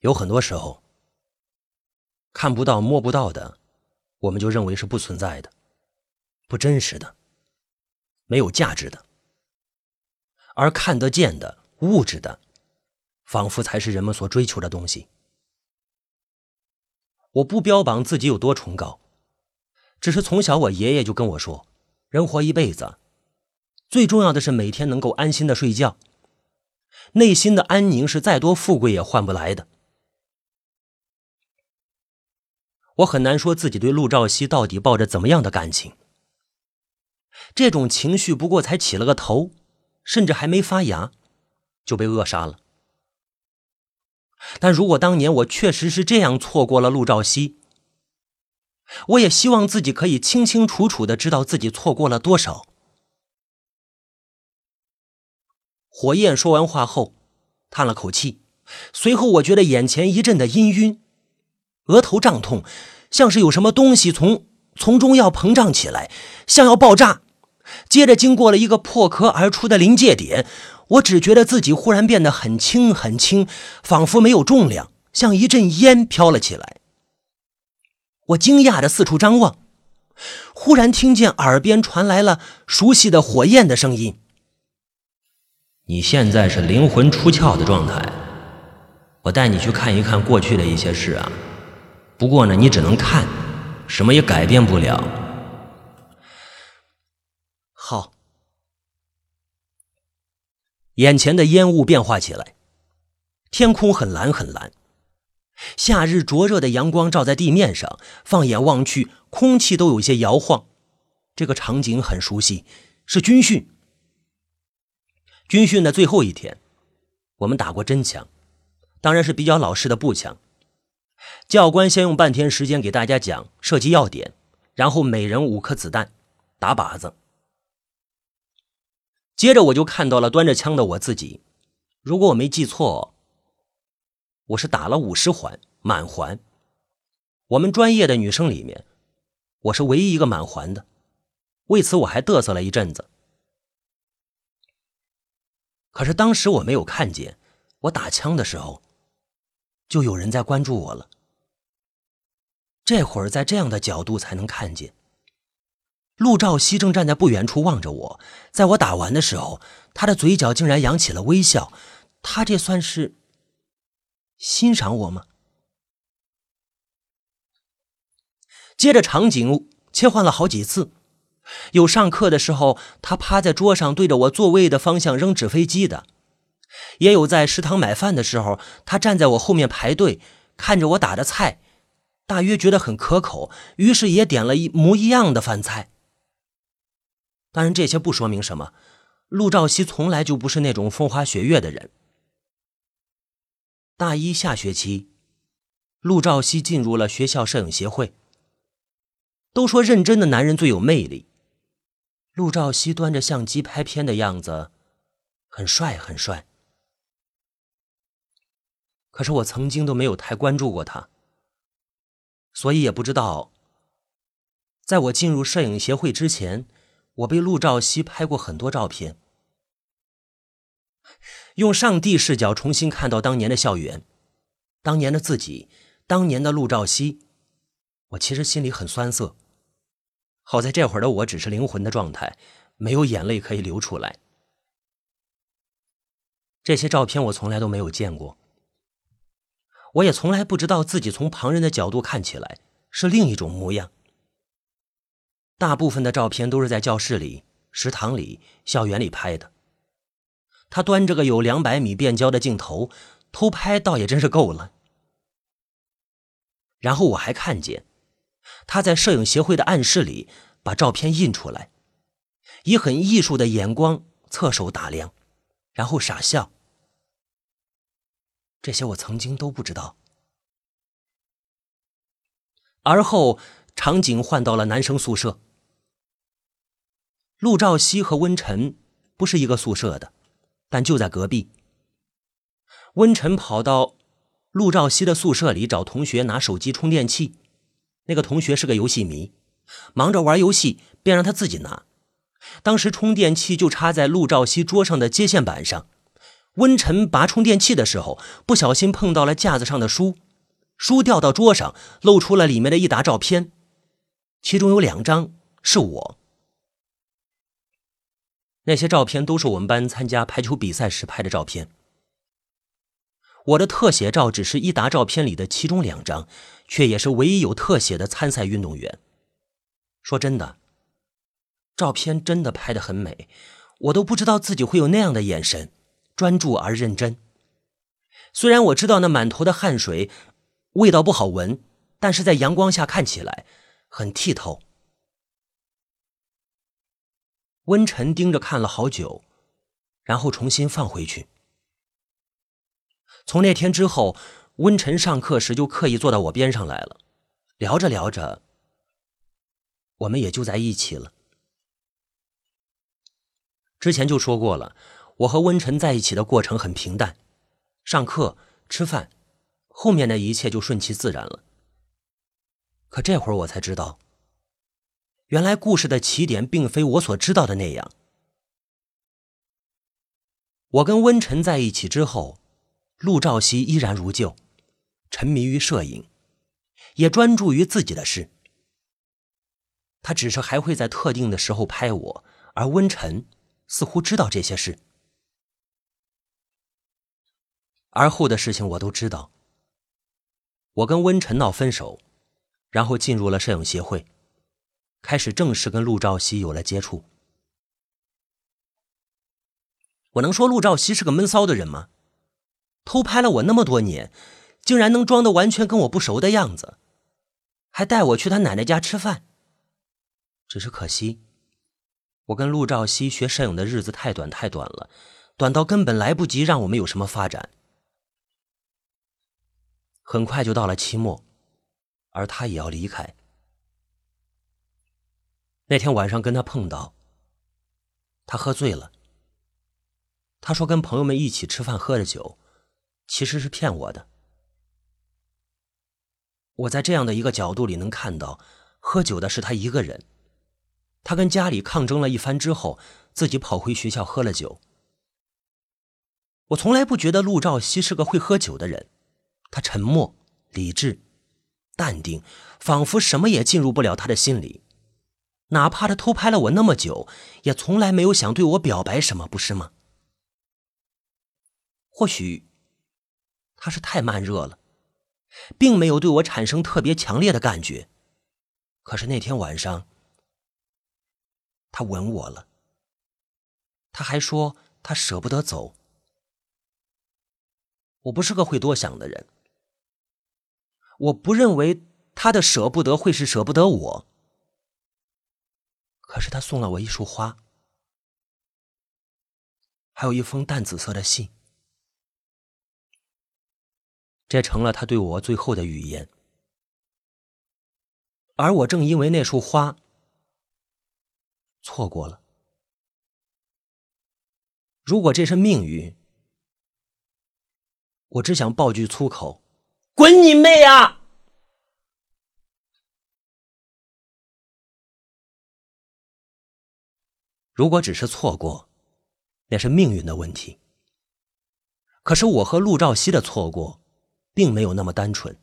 有很多时候，看不到、摸不到的，我们就认为是不存在的、不真实的、没有价值的；而看得见的、物质的，仿佛才是人们所追求的东西。我不标榜自己有多崇高，只是从小我爷爷就跟我说：人活一辈子，最重要的是每天能够安心的睡觉。内心的安宁是再多富贵也换不来的。我很难说自己对陆兆熙到底抱着怎么样的感情。这种情绪不过才起了个头，甚至还没发芽，就被扼杀了。但如果当年我确实是这样错过了陆兆熙，我也希望自己可以清清楚楚的知道自己错过了多少。火焰说完话后，叹了口气，随后我觉得眼前一阵的氤氲，额头胀痛，像是有什么东西从从中要膨胀起来，像要爆炸。接着经过了一个破壳而出的临界点，我只觉得自己忽然变得很轻很轻，仿佛没有重量，像一阵烟飘了起来。我惊讶的四处张望，忽然听见耳边传来了熟悉的火焰的声音。你现在是灵魂出窍的状态，我带你去看一看过去的一些事啊。不过呢，你只能看，什么也改变不了。好，眼前的烟雾变化起来，天空很蓝很蓝，夏日灼热的阳光照在地面上，放眼望去，空气都有些摇晃。这个场景很熟悉，是军训。军训的最后一天，我们打过真枪，当然是比较老式的步枪。教官先用半天时间给大家讲射击要点，然后每人五颗子弹，打靶子。接着我就看到了端着枪的我自己。如果我没记错，我是打了五十环满环。我们专业的女生里面，我是唯一一个满环的。为此我还嘚瑟了一阵子。可是当时我没有看见，我打枪的时候，就有人在关注我了。这会儿在这样的角度才能看见，陆兆熙正站在不远处望着我。在我打完的时候，他的嘴角竟然扬起了微笑。他这算是欣赏我吗？接着场景切换了好几次。有上课的时候，他趴在桌上对着我座位的方向扔纸飞机的；也有在食堂买饭的时候，他站在我后面排队，看着我打的菜，大约觉得很可口，于是也点了一模一样的饭菜。当然，这些不说明什么。陆兆熙从来就不是那种风花雪月的人。大一下学期，陆兆熙进入了学校摄影协会。都说认真的男人最有魅力。陆兆熙端着相机拍片的样子，很帅很帅。可是我曾经都没有太关注过他，所以也不知道。在我进入摄影协会之前，我被陆兆熙拍过很多照片。用上帝视角重新看到当年的校园，当年的自己，当年的陆兆熙，我其实心里很酸涩。好在这会儿的我只是灵魂的状态，没有眼泪可以流出来。这些照片我从来都没有见过，我也从来不知道自己从旁人的角度看起来是另一种模样。大部分的照片都是在教室里、食堂里、校园里拍的。他端着个有两百米变焦的镜头偷拍，倒也真是够了。然后我还看见。他在摄影协会的暗室里把照片印出来，以很艺术的眼光侧手打量，然后傻笑。这些我曾经都不知道。而后场景换到了男生宿舍，陆兆熙和温晨不是一个宿舍的，但就在隔壁。温晨跑到陆兆熙的宿舍里找同学拿手机充电器。那个同学是个游戏迷，忙着玩游戏，便让他自己拿。当时充电器就插在陆兆熙桌上的接线板上，温晨拔充电器的时候，不小心碰到了架子上的书，书掉到桌上，露出了里面的一沓照片，其中有两张是我。那些照片都是我们班参加排球比赛时拍的照片。我的特写照只是一沓照片里的其中两张，却也是唯一有特写的参赛运动员。说真的，照片真的拍得很美，我都不知道自己会有那样的眼神，专注而认真。虽然我知道那满头的汗水，味道不好闻，但是在阳光下看起来很剔透。温晨盯着看了好久，然后重新放回去。从那天之后，温晨上课时就刻意坐到我边上来了，聊着聊着，我们也就在一起了。之前就说过了，我和温晨在一起的过程很平淡，上课、吃饭，后面的一切就顺其自然了。可这会儿我才知道。原来故事的起点并非我所知道的那样。我跟温晨在一起之后，陆兆熙依然如旧，沉迷于摄影，也专注于自己的事。他只是还会在特定的时候拍我，而温晨似乎知道这些事。而后的事情我都知道。我跟温晨闹分手，然后进入了摄影协会。开始正式跟陆兆熙有了接触。我能说陆兆熙是个闷骚的人吗？偷拍了我那么多年，竟然能装的完全跟我不熟的样子，还带我去他奶奶家吃饭。只是可惜，我跟陆兆熙学摄影的日子太短太短了，短到根本来不及让我们有什么发展。很快就到了期末，而他也要离开。那天晚上跟他碰到，他喝醉了。他说跟朋友们一起吃饭喝的酒，其实是骗我的。我在这样的一个角度里能看到，喝酒的是他一个人。他跟家里抗争了一番之后，自己跑回学校喝了酒。我从来不觉得陆兆熙是个会喝酒的人，他沉默、理智、淡定，仿佛什么也进入不了他的心里。哪怕他偷拍了我那么久，也从来没有想对我表白什么，不是吗？或许他是太慢热了，并没有对我产生特别强烈的感觉。可是那天晚上，他吻我了。他还说他舍不得走。我不是个会多想的人，我不认为他的舍不得会是舍不得我。可是他送了我一束花，还有一封淡紫色的信，这成了他对我最后的语言。而我正因为那束花错过了。如果这是命运，我只想爆句粗口：“滚你妹啊！”如果只是错过，那是命运的问题。可是我和陆兆熙的错过，并没有那么单纯。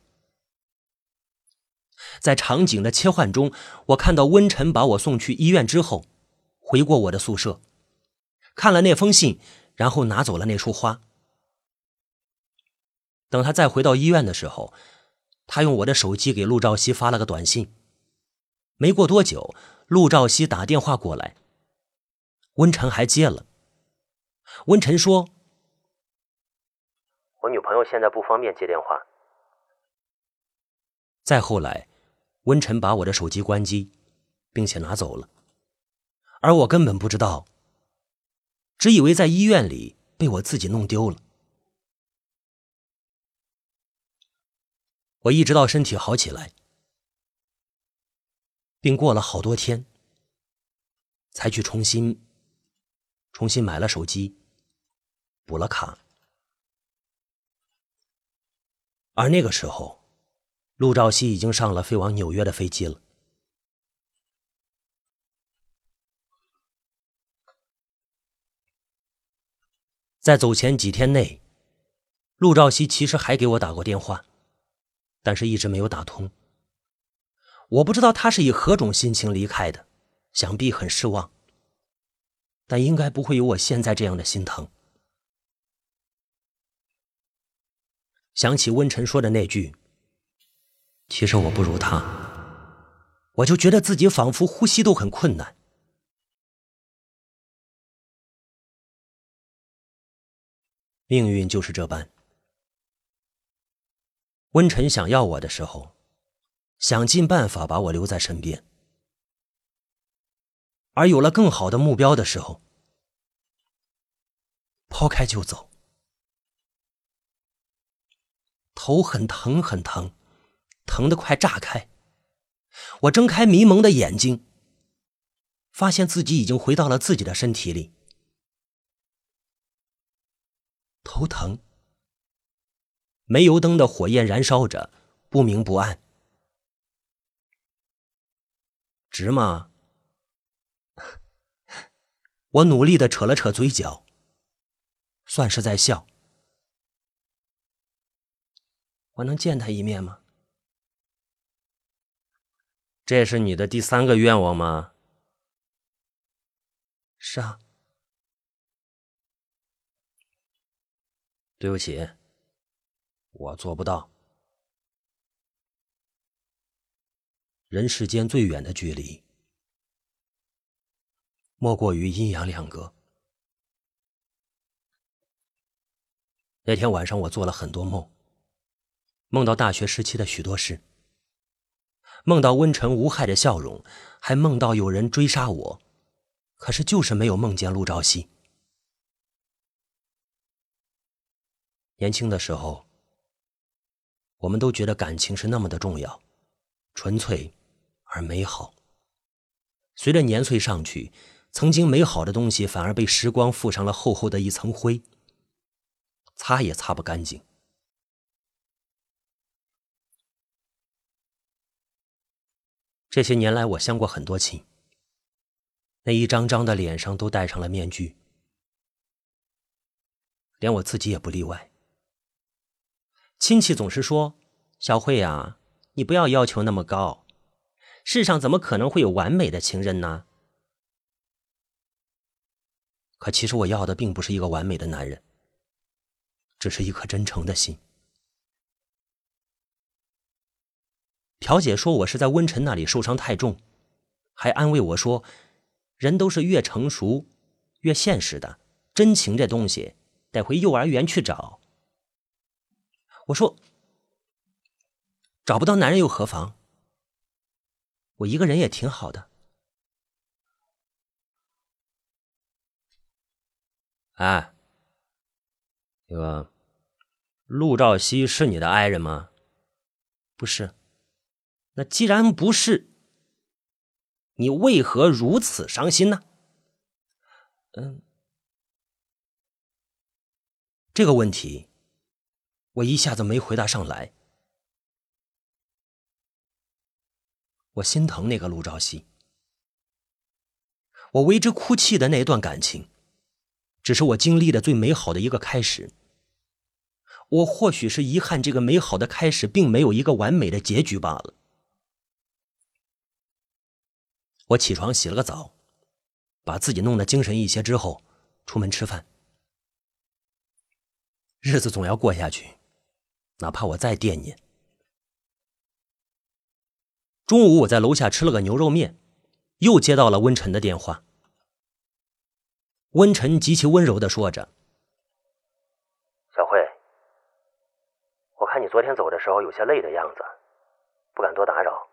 在场景的切换中，我看到温晨把我送去医院之后，回过我的宿舍，看了那封信，然后拿走了那束花。等他再回到医院的时候，他用我的手机给陆兆熙发了个短信。没过多久，陆兆熙打电话过来。温晨还接了。温晨说：“我女朋友现在不方便接电话。”再后来，温晨把我的手机关机，并且拿走了，而我根本不知道，只以为在医院里被我自己弄丢了。我一直到身体好起来，并过了好多天，才去重新。重新买了手机，补了卡，而那个时候，陆兆熙已经上了飞往纽约的飞机了。在走前几天内，陆兆熙其实还给我打过电话，但是一直没有打通。我不知道他是以何种心情离开的，想必很失望，但应该不会有我现在这样的心疼。想起温晨说的那句：“其实我不如他”，我就觉得自己仿佛呼吸都很困难。命运就是这般。温晨想要我的时候，想尽办法把我留在身边；而有了更好的目标的时候，抛开就走。头很疼，很疼，疼得快炸开。我睁开迷蒙的眼睛，发现自己已经回到了自己的身体里。头疼，煤油灯的火焰燃烧着，不明不暗。值吗？我努力的扯了扯嘴角，算是在笑。我能见他一面吗？这是你的第三个愿望吗？是啊。对不起，我做不到。人世间最远的距离，莫过于阴阳两隔。那天晚上，我做了很多梦，梦到大学时期的许多事，梦到温晨无害的笑容，还梦到有人追杀我，可是就是没有梦见陆兆熙。年轻的时候，我们都觉得感情是那么的重要、纯粹而美好。随着年岁上去，曾经美好的东西反而被时光附上了厚厚的一层灰，擦也擦不干净。这些年来，我相过很多亲，那一张张的脸上都戴上了面具，连我自己也不例外。亲戚总是说：“小慧啊，你不要要求那么高，世上怎么可能会有完美的情人呢？”可其实我要的并不是一个完美的男人，只是一颗真诚的心。朴姐说我是在温晨那里受伤太重，还安慰我说：“人都是越成熟越现实的，真情这东西得回幼儿园去找。”我说：“找不到男人又何妨？我一个人也挺好的。”哎，那个陆兆熙是你的爱人吗？不是。那既然不是，你为何如此伤心呢？嗯，这个问题。我一下子没回答上来。我心疼那个陆兆熙，我为之哭泣的那段感情，只是我经历的最美好的一个开始。我或许是遗憾，这个美好的开始并没有一个完美的结局罢了。我起床洗了个澡，把自己弄得精神一些之后，出门吃饭。日子总要过下去。哪怕我再惦念。中午我在楼下吃了个牛肉面，又接到了温晨的电话。温晨极其温柔的说着：“小慧，我看你昨天走的时候有些累的样子，不敢多打扰。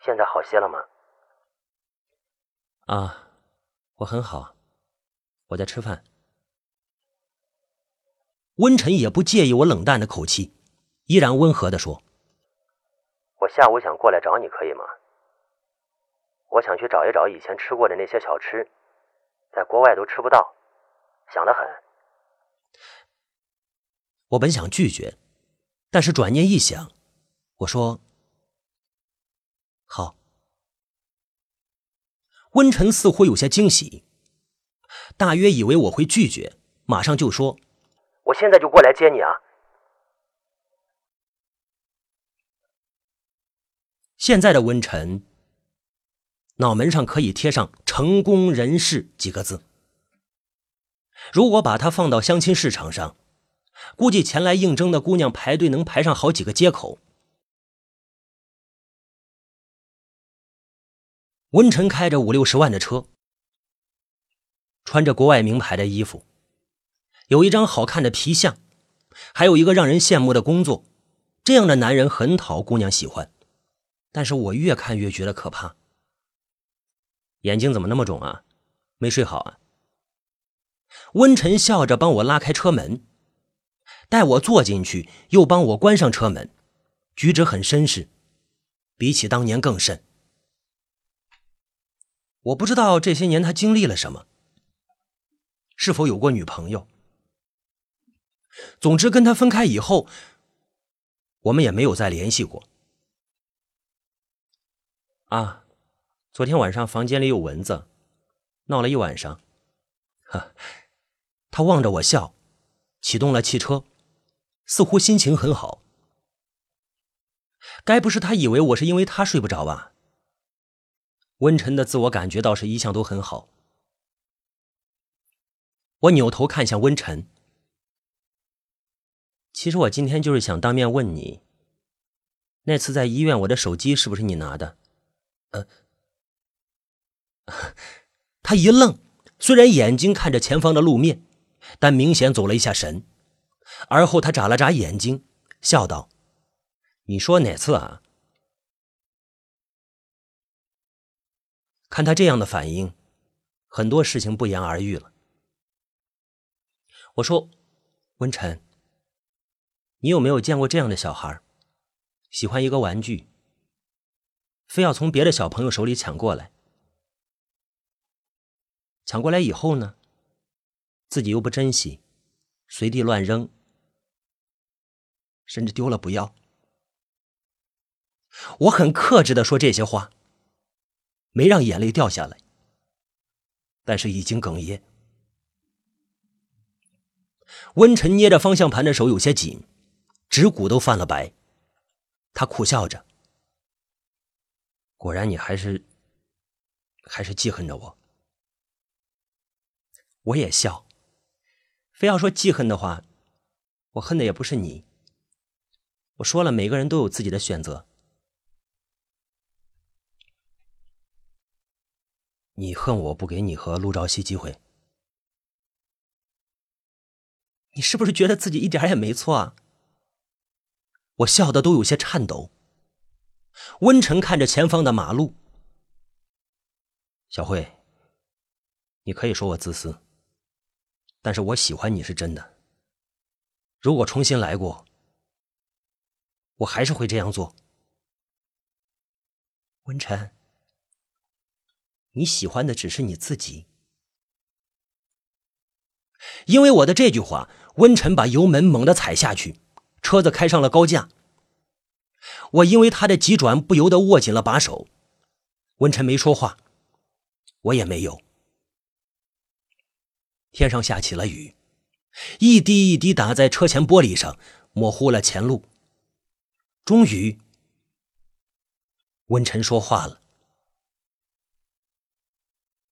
现在好些了吗？”“啊，我很好，我在吃饭。”温晨也不介意我冷淡的口气，依然温和的说：“我下午想过来找你，可以吗？我想去找一找以前吃过的那些小吃，在国外都吃不到，想得很。”我本想拒绝，但是转念一想，我说：“好。”温晨似乎有些惊喜，大约以为我会拒绝。马上就说：“我现在就过来接你啊！”现在的温晨，脑门上可以贴上“成功人士”几个字。如果把他放到相亲市场上，估计前来应征的姑娘排队能排上好几个街口。温晨开着五六十万的车，穿着国外名牌的衣服，有一张好看的皮相，还有一个让人羡慕的工作。这样的男人很讨姑娘喜欢，但是我越看越觉得可怕。眼睛怎么那么肿啊？没睡好啊？温晨笑着帮我拉开车门，带我坐进去，又帮我关上车门，举止很绅士，比起当年更甚。我不知道这些年他经历了什么，是否有过女朋友。总之，跟他分开以后，我们也没有再联系过。啊，昨天晚上房间里有蚊子，闹了一晚上。哈，他望着我笑，启动了汽车，似乎心情很好。该不是他以为我是因为他睡不着吧？温晨的自我感觉倒是一向都很好。我扭头看向温晨，其实我今天就是想当面问你，那次在医院我的手机是不是你拿的？呃，他一愣。虽然眼睛看着前方的路面，但明显走了一下神。而后他眨了眨眼睛，笑道：“你说哪次啊？”看他这样的反应，很多事情不言而喻了。我说：“温晨，你有没有见过这样的小孩？喜欢一个玩具，非要从别的小朋友手里抢过来？”抢过来以后呢，自己又不珍惜，随地乱扔，甚至丢了不要。我很克制的说这些话，没让眼泪掉下来，但是已经哽咽。温晨捏着方向盘的手有些紧，指骨都泛了白。他苦笑着：“果然，你还是还是记恨着我。”我也笑，非要说记恨的话，我恨的也不是你。我说了，每个人都有自己的选择。你恨我不给你和陆兆熙机会，你是不是觉得自己一点也没错啊？我笑的都有些颤抖。温晨看着前方的马路，小慧，你可以说我自私。但是我喜欢你是真的。如果重新来过，我还是会这样做。温晨，你喜欢的只是你自己。因为我的这句话，温晨把油门猛地踩下去，车子开上了高架。我因为他的急转，不由得握紧了把手。温晨没说话，我也没有。天上下起了雨，一滴一滴打在车前玻璃上，模糊了前路。终于，温晨说话了：“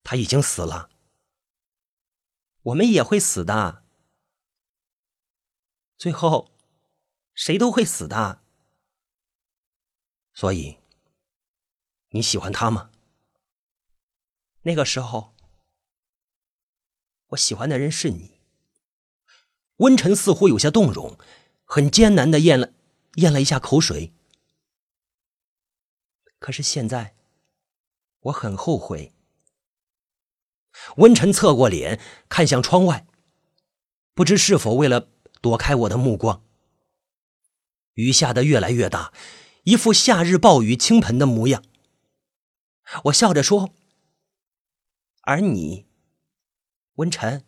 他已经死了，我们也会死的。最后，谁都会死的。所以，你喜欢他吗？那个时候。”我喜欢的人是你。温晨似乎有些动容，很艰难的咽了咽了一下口水。可是现在，我很后悔。温晨侧过脸看向窗外，不知是否为了躲开我的目光。雨下得越来越大，一副夏日暴雨倾盆的模样。我笑着说：“而你。”温晨，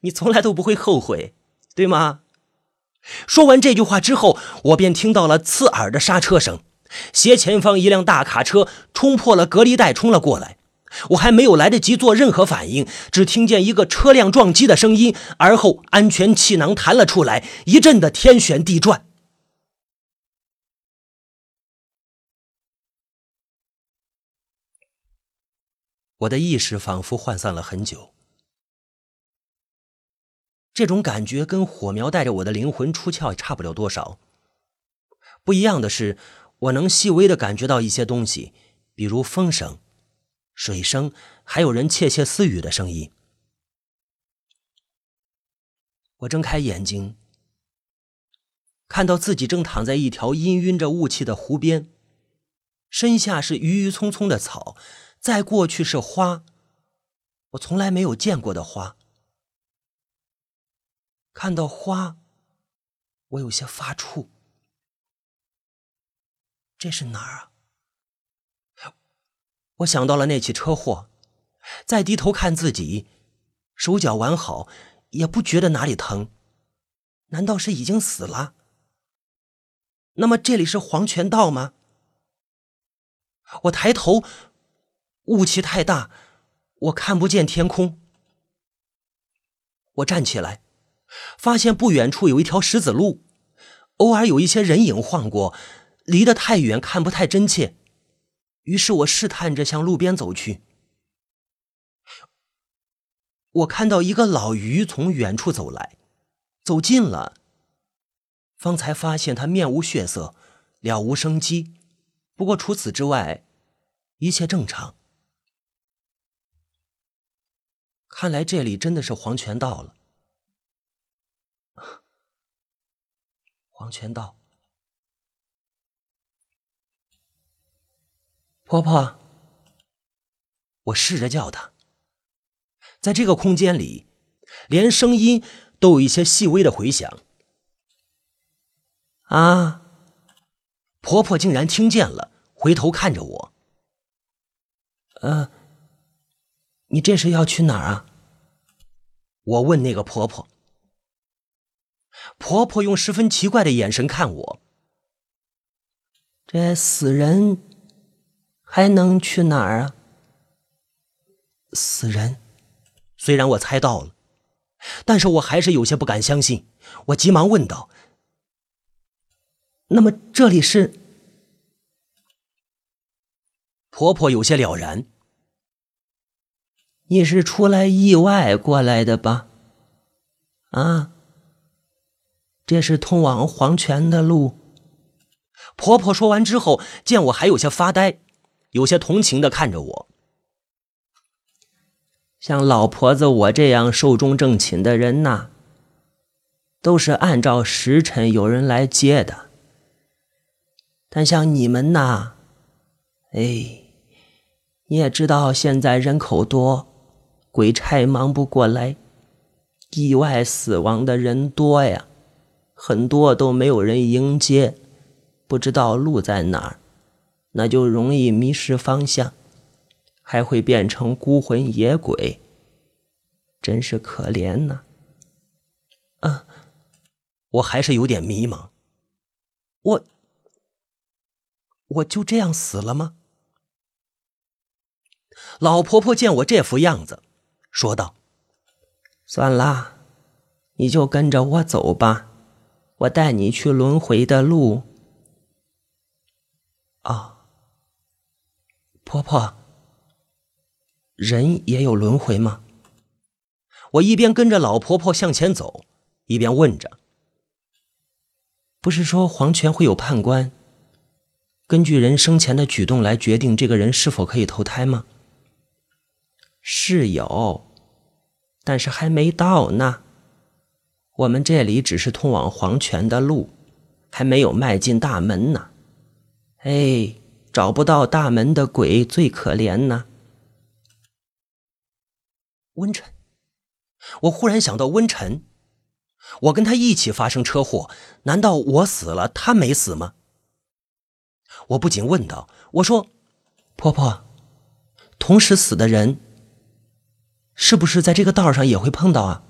你从来都不会后悔，对吗？说完这句话之后，我便听到了刺耳的刹车声，斜前方一辆大卡车冲破了隔离带冲了过来，我还没有来得及做任何反应，只听见一个车辆撞击的声音，而后安全气囊弹了出来，一阵的天旋地转。我的意识仿佛涣散了很久。这种感觉跟火苗带着我的灵魂出窍差不了多少。不一样的是，我能细微的感觉到一些东西，比如风声。水声，还有人窃窃私语的声音。我睁开眼睛，看到自己正躺在一条氤氲着雾气的湖边，身下是郁郁葱葱的草，再过去是花，我从来没有见过的花。看到花，我有些发怵。这是哪儿啊？我想到了那起车祸，再低头看自己，手脚完好，也不觉得哪里疼。难道是已经死了？那么这里是黄泉道吗？我抬头，雾气太大，我看不见天空。我站起来，发现不远处有一条石子路，偶尔有一些人影晃过，离得太远看不太真切。于是我试探着向路边走去。我看到一个老鱼从远处走来，走近了，方才发现他面无血色，了无生机。不过除此之外，一切正常。看来这里真的是黄泉道了。黄泉道。婆婆，我试着叫她。在这个空间里，连声音都有一些细微的回响。啊！婆婆竟然听见了，回头看着我。呃，你这是要去哪儿啊？我问那个婆婆。婆婆用十分奇怪的眼神看我。这死人。还能去哪儿啊？死人，虽然我猜到了，但是我还是有些不敢相信。我急忙问道：“那么这里是？”婆婆有些了然：“你是出来意外过来的吧？啊，这是通往黄泉的路。”婆婆说完之后，见我还有些发呆。有些同情的看着我，像老婆子我这样寿终正寝的人呐，都是按照时辰有人来接的。但像你们呐，哎，你也知道现在人口多，鬼差忙不过来，意外死亡的人多呀，很多都没有人迎接，不知道路在哪儿。那就容易迷失方向，还会变成孤魂野鬼，真是可怜呐！啊，我还是有点迷茫。我，我就这样死了吗？老婆婆见我这副样子，说道：“算了，你就跟着我走吧，我带你去轮回的路。”啊。婆婆，人也有轮回吗？我一边跟着老婆婆向前走，一边问着：“不是说黄泉会有判官，根据人生前的举动来决定这个人是否可以投胎吗？”是有，但是还没到呢。我们这里只是通往黄泉的路，还没有迈进大门呢。哎。找不到大门的鬼最可怜呢。温晨，我忽然想到温晨，我跟他一起发生车祸，难道我死了，他没死吗？我不禁问道：“我说，婆婆，同时死的人，是不是在这个道上也会碰到啊？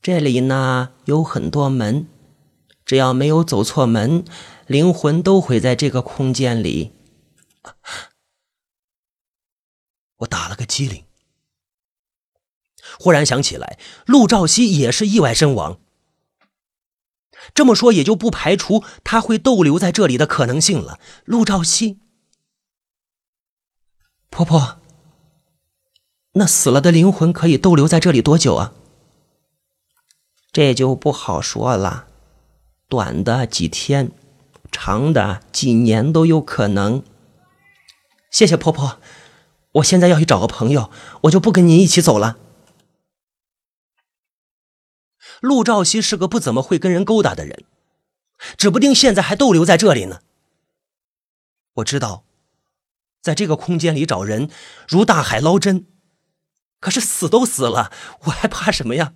这里呢有很多门。”只要没有走错门，灵魂都会在这个空间里。我打了个激灵，忽然想起来，陆兆熙也是意外身亡。这么说，也就不排除他会逗留在这里的可能性了。陆兆熙，婆婆，那死了的灵魂可以逗留在这里多久啊？这就不好说了，短的几天，长的几年都有可能。谢谢婆婆，我现在要去找个朋友，我就不跟您一起走了。陆兆熙是个不怎么会跟人勾搭的人，指不定现在还逗留在这里呢。我知道，在这个空间里找人如大海捞针，可是死都死了，我还怕什么呀？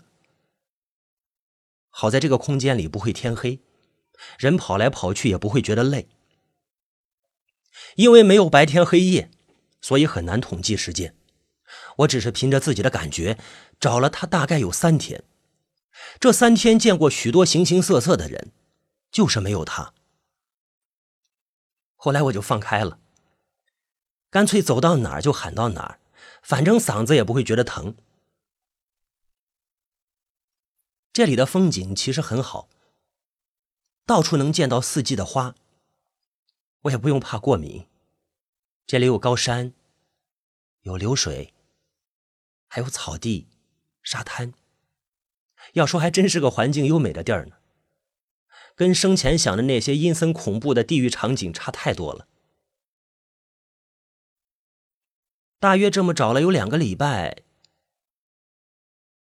好在这个空间里不会天黑，人跑来跑去也不会觉得累。因为没有白天黑夜，所以很难统计时间。我只是凭着自己的感觉找了他，大概有三天。这三天见过许多形形色色的人，就是没有他。后来我就放开了，干脆走到哪儿就喊到哪儿，反正嗓子也不会觉得疼。这里的风景其实很好，到处能见到四季的花。我也不用怕过敏，这里有高山，有流水，还有草地、沙滩。要说还真是个环境优美的地儿呢，跟生前想的那些阴森恐怖的地狱场景差太多了。大约这么找了有两个礼拜，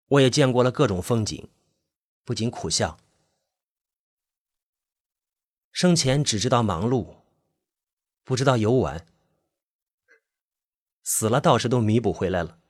我也见过了各种风景，不禁苦笑。生前只知道忙碌，不知道游玩，死了倒是都弥补回来了。